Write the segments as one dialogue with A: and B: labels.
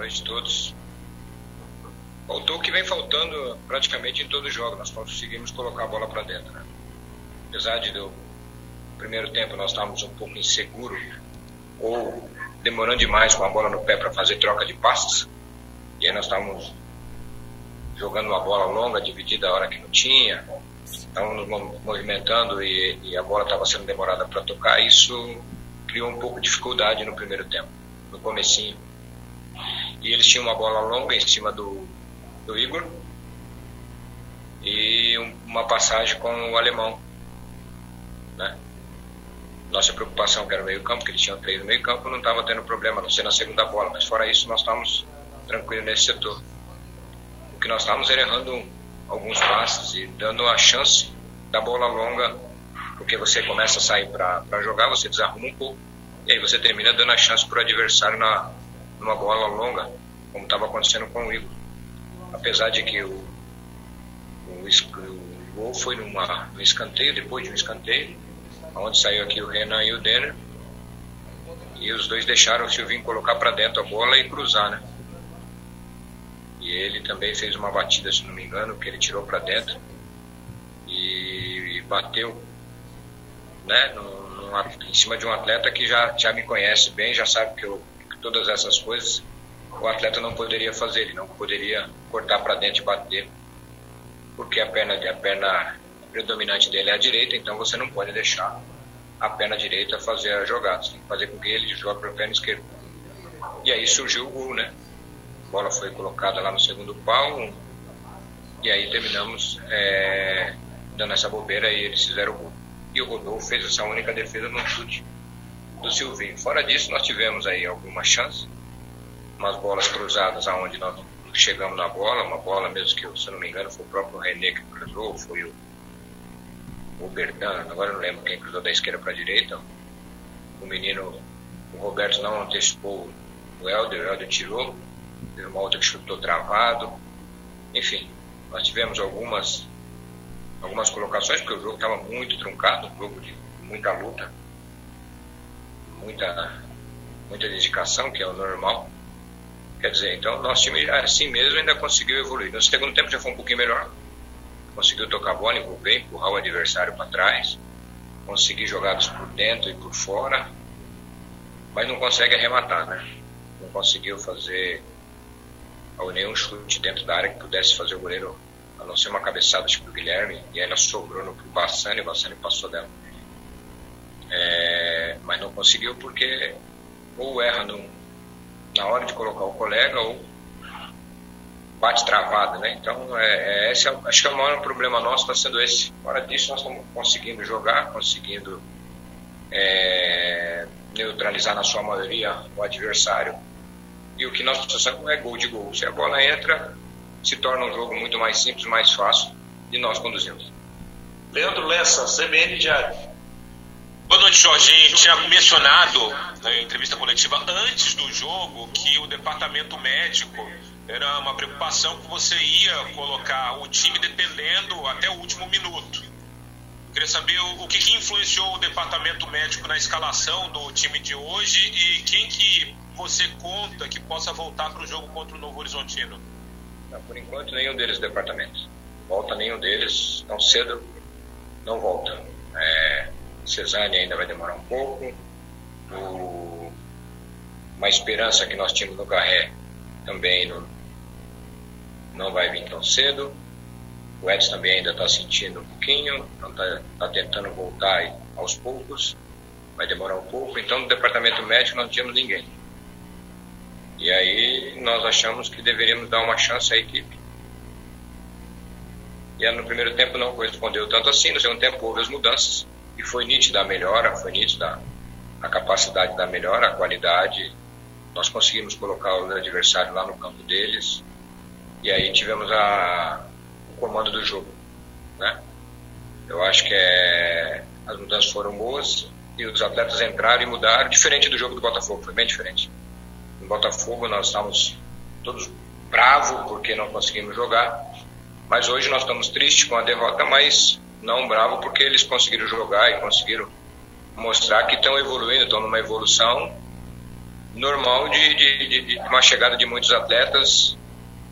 A: noite a todos. Faltou o que vem faltando praticamente em todo jogo. Nós conseguimos colocar a bola para dentro. Né? Apesar de do primeiro tempo nós estávamos um pouco inseguros ou demorando demais com a bola no pé para fazer troca de passes. E aí nós estávamos jogando uma bola longa, dividida a hora que não tinha. Estávamos nos movimentando e, e a bola estava sendo demorada para tocar. Isso criou um pouco de dificuldade no primeiro tempo, no comecinho. E eles tinham uma bola longa em cima do, do Igor e uma passagem com o alemão. Né? Nossa preocupação que era o meio campo, que eles tinham três no meio campo, não estava tendo problema, não ser na segunda bola. Mas fora isso, nós estávamos tranquilos nesse setor. O que nós estávamos era errando alguns passes e dando a chance da bola longa, porque você começa a sair para jogar, você desarruma um pouco, e aí você termina dando a chance para o adversário na, numa bola longa, como estava acontecendo com o Igor. Apesar de que o, o, o gol foi numa, no escanteio, depois de um escanteio, onde saiu aqui o Renan e o Denner, e os dois deixaram o Silvinho colocar para dentro a bola e cruzar, né? E ele também fez uma batida, se não me engano, que ele tirou para dentro e, e, bateu, né? Em cima de um atleta que já, já me conhece bem, já sabe que eu todas essas coisas, o atleta não poderia fazer, ele não poderia cortar para dentro e bater, porque a perna, a perna predominante dele é a direita, então você não pode deixar a perna direita fazer a jogada, você tem que fazer com que ele jogue para a perna esquerda. E aí surgiu o gol, né? A bola foi colocada lá no segundo pau, e aí terminamos é, dando essa bobeira e eles fizeram o gol. E o Rodolfo fez essa única defesa no chute do Silvinho. Fora disso, nós tivemos aí alguma chance, umas bolas cruzadas aonde nós chegamos na bola, uma bola mesmo que, se não me engano, foi o próprio René que cruzou, foi o, o Bertano, agora não lembro quem cruzou da esquerda para a direita. O menino, o Roberto não antecipou o Helder, o Helder tirou, teve uma outra que chutou travado. Enfim, nós tivemos algumas algumas colocações, porque o jogo estava muito truncado, um jogo de muita luta muita, muita dedicação, que é o normal. Quer dizer, então nosso time assim mesmo ainda conseguiu evoluir. No segundo tempo já foi um pouquinho melhor. Conseguiu tocar a bola, envolver, empurrar o adversário para trás, conseguir jogadas por dentro e por fora, mas não consegue arrematar, né? Não conseguiu fazer nenhum chute dentro da área que pudesse fazer o goleiro, a não ser uma cabeçada tipo o Guilherme, e aí ela sobrou no Bassani, o Bassani passou dela é, mas não conseguiu porque ou erra no, na hora de colocar o colega ou bate travado, né? Então, é, é esse é, acho que é o maior problema nosso está sendo esse. Fora disso, nós estamos conseguindo jogar, conseguindo é, neutralizar na sua maioria o adversário. E o que nós precisamos é gol de gol. Se a bola entra, se torna um jogo muito mais simples, mais fácil de nós conduzirmos.
B: Leandro Lessa, CBN Diário.
C: Gente tinha mencionado na entrevista coletiva antes do jogo que o departamento médico era uma preocupação que você ia colocar o time dependendo até o último minuto. Eu queria saber o, que, que influenciou o departamento médico na escalação do time de hoje e quem que você conta que possa voltar para o jogo contra o Novo Horizontino.
A: Não, por enquanto, nenhum deles departamentos. Volta nenhum deles, tão cedo não volta. Cesânia ainda vai demorar um pouco. O, uma esperança que nós tínhamos no Garré também não, não vai vir tão cedo. O Edson também ainda está sentindo um pouquinho, então está tá tentando voltar aos poucos, vai demorar um pouco. Então, no departamento médico não tínhamos ninguém. E aí nós achamos que deveríamos dar uma chance à equipe. E no primeiro tempo não correspondeu tanto assim, no segundo tempo houve as mudanças e foi nítida a melhora, foi nítida a capacidade da melhora, a qualidade. Nós conseguimos colocar o adversário lá no campo deles e aí tivemos a, o comando do jogo, né? Eu acho que é, as mudanças foram boas e os atletas entraram e mudaram, diferente do jogo do Botafogo, foi bem diferente. No Botafogo nós estávamos todos bravos porque não conseguimos jogar, mas hoje nós estamos tristes com a derrota, mas não bravo porque eles conseguiram jogar e conseguiram mostrar que estão evoluindo, estão numa evolução normal de, de, de, de, uma chegada de muitos atletas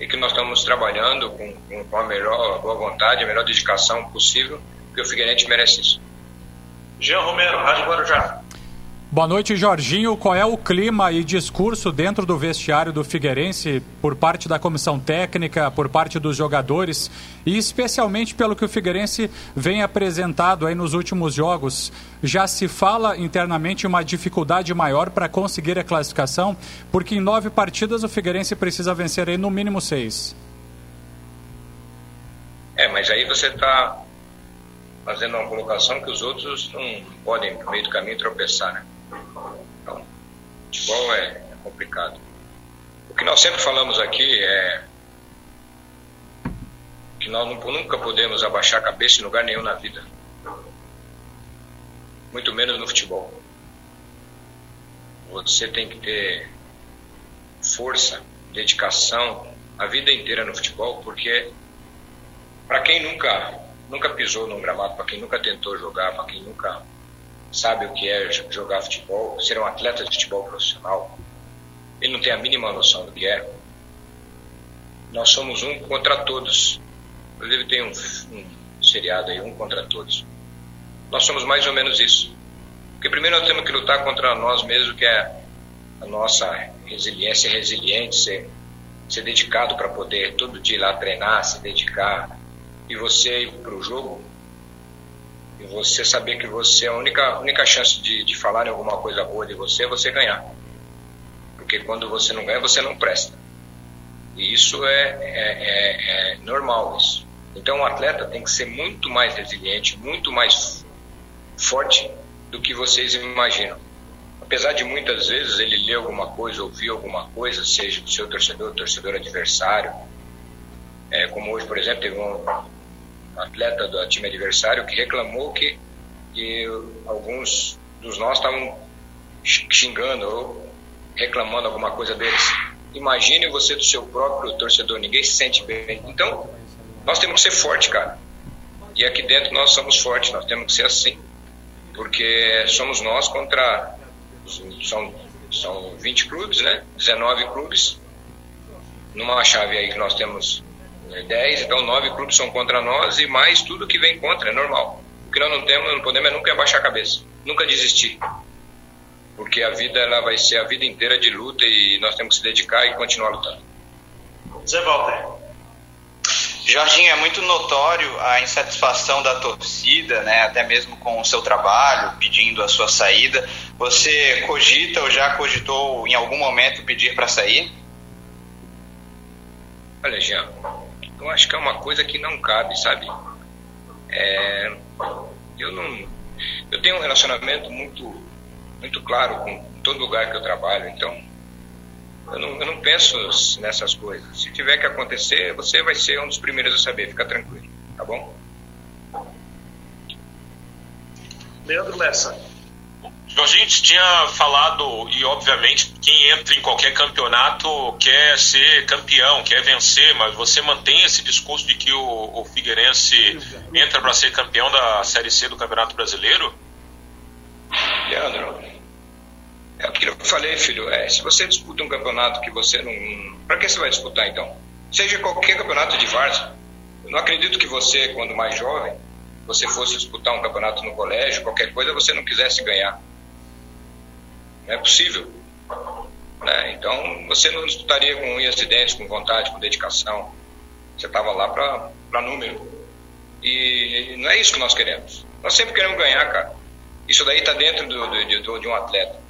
A: e que nós estamos trabalhando com, com a melhor boa vontade, a melhor dedicação possível, porque o Figueirense merece isso.
B: Jean Romero, Rádio Guarujá.
D: Boa noite, Jorginho. Qual é o clima e discurso dentro do vestiário do Figueirense por parte da comissão técnica, por parte dos jogadores e especialmente pelo que o Figueirense vem apresentado aí nos últimos jogos? Já se fala internamente uma dificuldade maior para conseguir a classificação, porque em nove partidas o Figueirense precisa vencer aí no mínimo seis.
A: É, mas aí você está fazendo uma colocação que os outros não podem, no meio do caminho, tropeçar, né? Então, futebol é, é complicado. O que nós sempre falamos aqui é que nós nunca podemos abaixar a cabeça em lugar nenhum na vida. Muito menos no futebol. Você tem que ter força, dedicação a vida inteira no futebol, porque para quem nunca nunca pisou num gramado, para quem nunca tentou jogar, para quem nunca sabe o que é jogar futebol, ser um atleta de futebol profissional, ele não tem a mínima noção do que é. Nós somos um contra todos. Inclusive tem um, um seriado aí, um contra todos. Nós somos mais ou menos isso. Porque primeiro nós temos que lutar contra nós mesmos, que é a nossa resiliência, resiliente, ser, ser dedicado para poder todo dia ir lá treinar, se dedicar. E você ir para o jogo você saber que você, a única, única chance de, de falar alguma coisa boa de você é você ganhar. Porque quando você não ganha, você não presta. E isso é, é, é, é normal. Isso. Então o atleta tem que ser muito mais resiliente, muito mais forte do que vocês imaginam. Apesar de muitas vezes ele ler alguma coisa, ouvir alguma coisa, seja do seu torcedor, torcedor adversário, é, como hoje, por exemplo, teve um, atleta do time adversário que reclamou que, que alguns dos nós estavam xingando ou reclamando alguma coisa deles. Imagine você do seu próprio torcedor, ninguém se sente bem. Então, nós temos que ser forte, cara. E aqui dentro nós somos fortes, nós temos que ser assim. Porque somos nós contra. São, são 20 clubes, né? 19 clubes. Numa chave aí que nós temos 10, então 9 clubes são contra nós e mais tudo que vem contra, é normal. O que nós não temos, não podemos é nunca abaixar a cabeça, nunca desistir. Porque a vida ela vai ser a vida inteira de luta e nós temos que se dedicar e continuar lutando.
B: Zé Walter.
E: Jorginho, é muito notório a insatisfação da torcida, né, até mesmo com o seu trabalho, pedindo a sua saída. Você cogita ou já cogitou em algum momento pedir para sair?
A: Olha, Jean, eu acho que é uma coisa que não cabe, sabe? É, eu não, eu tenho um relacionamento muito, muito claro com todo lugar que eu trabalho, então eu não, eu não penso nessas coisas. Se tiver que acontecer, você vai ser um dos primeiros a saber, fica tranquilo, tá bom?
B: Leandro Lessa.
C: A gente tinha falado, e obviamente quem entra em qualquer campeonato quer ser campeão, quer vencer, mas você mantém esse discurso de que o, o Figueirense entra para ser campeão da Série C do Campeonato Brasileiro?
A: Leandro, é aquilo que eu falei, filho. É, se você disputa um campeonato que você não. Para que você vai disputar então? Seja qualquer campeonato de várzea. Eu não acredito que você, quando mais jovem, você fosse disputar um campeonato no colégio, qualquer coisa, você não quisesse ganhar. É possível. Né? Então, você não disputaria com unhas e dentes, com vontade, com dedicação. Você estava lá para número. E não é isso que nós queremos. Nós sempre queremos ganhar, cara. Isso daí está dentro do, do, do, de um atleta.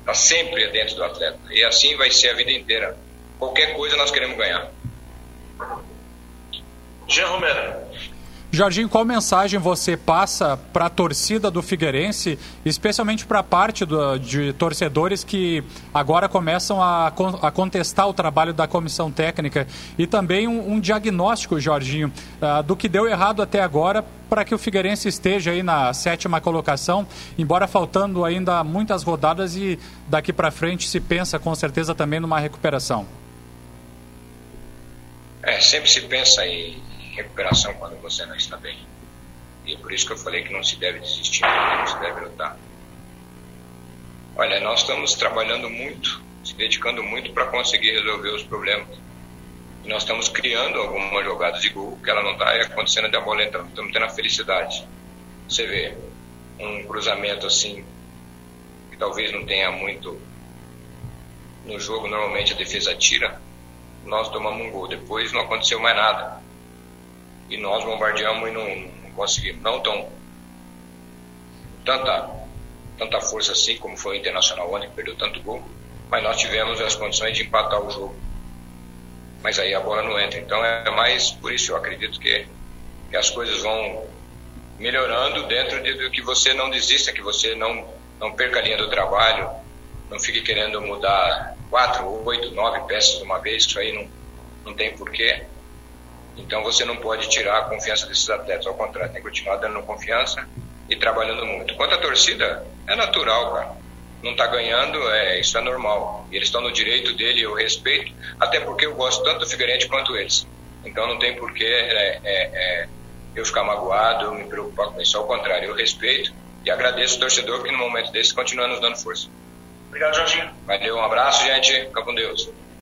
A: Está sempre dentro do atleta. E assim vai ser a vida inteira. Qualquer coisa nós queremos ganhar.
B: Jean Romero.
D: Jorginho, qual mensagem você passa para a torcida do Figueirense, especialmente para a parte do, de torcedores que agora começam a, a, contestar o trabalho da comissão técnica e também um, um diagnóstico, Jorginho, uh, do que deu errado até agora para que o Figueirense esteja aí na sétima colocação, embora faltando ainda muitas rodadas e daqui para frente se pensa com certeza também numa recuperação.
A: É, sempre se pensa em recuperação quando você não está bem. E é por isso que eu falei que não se deve desistir, não se deve lutar. Olha, nós estamos trabalhando muito, se dedicando muito para conseguir resolver os problemas. E nós estamos criando algumas jogadas de gol que ela não está acontecendo de bola. Estamos tendo a felicidade. Você vê um cruzamento assim, que talvez não tenha muito no jogo, normalmente a defesa tira, nós tomamos um gol. Depois não aconteceu mais nada. E nós bombardeamos e não, não conseguimos. Não tão tanta, tanta força assim como foi o Internacional ontem, que perdeu tanto gol, mas nós tivemos as condições de empatar o jogo. Mas aí a bola não entra. Então é mais por isso eu acredito que, que as coisas vão melhorando dentro de, de que você não desista, que você não, não perca a linha do trabalho, não fique querendo mudar quatro, oito, nove peças de uma vez, isso aí não, não tem porquê. Então você não pode tirar a confiança desses atletas, ao contrário, tem que continuar dando confiança e trabalhando muito. Quanto à torcida, é natural, cara. Não está ganhando, é, isso é normal. E eles estão no direito dele, eu respeito, até porque eu gosto tanto do Figueirense quanto eles. Então não tem porquê é, é, é, eu ficar magoado, eu me preocupar com isso. Ao contrário, eu respeito e agradeço o torcedor que no momento desse continua nos dando força.
B: Obrigado, Jorginho.
A: Valeu, um abraço, gente. Fica com Deus.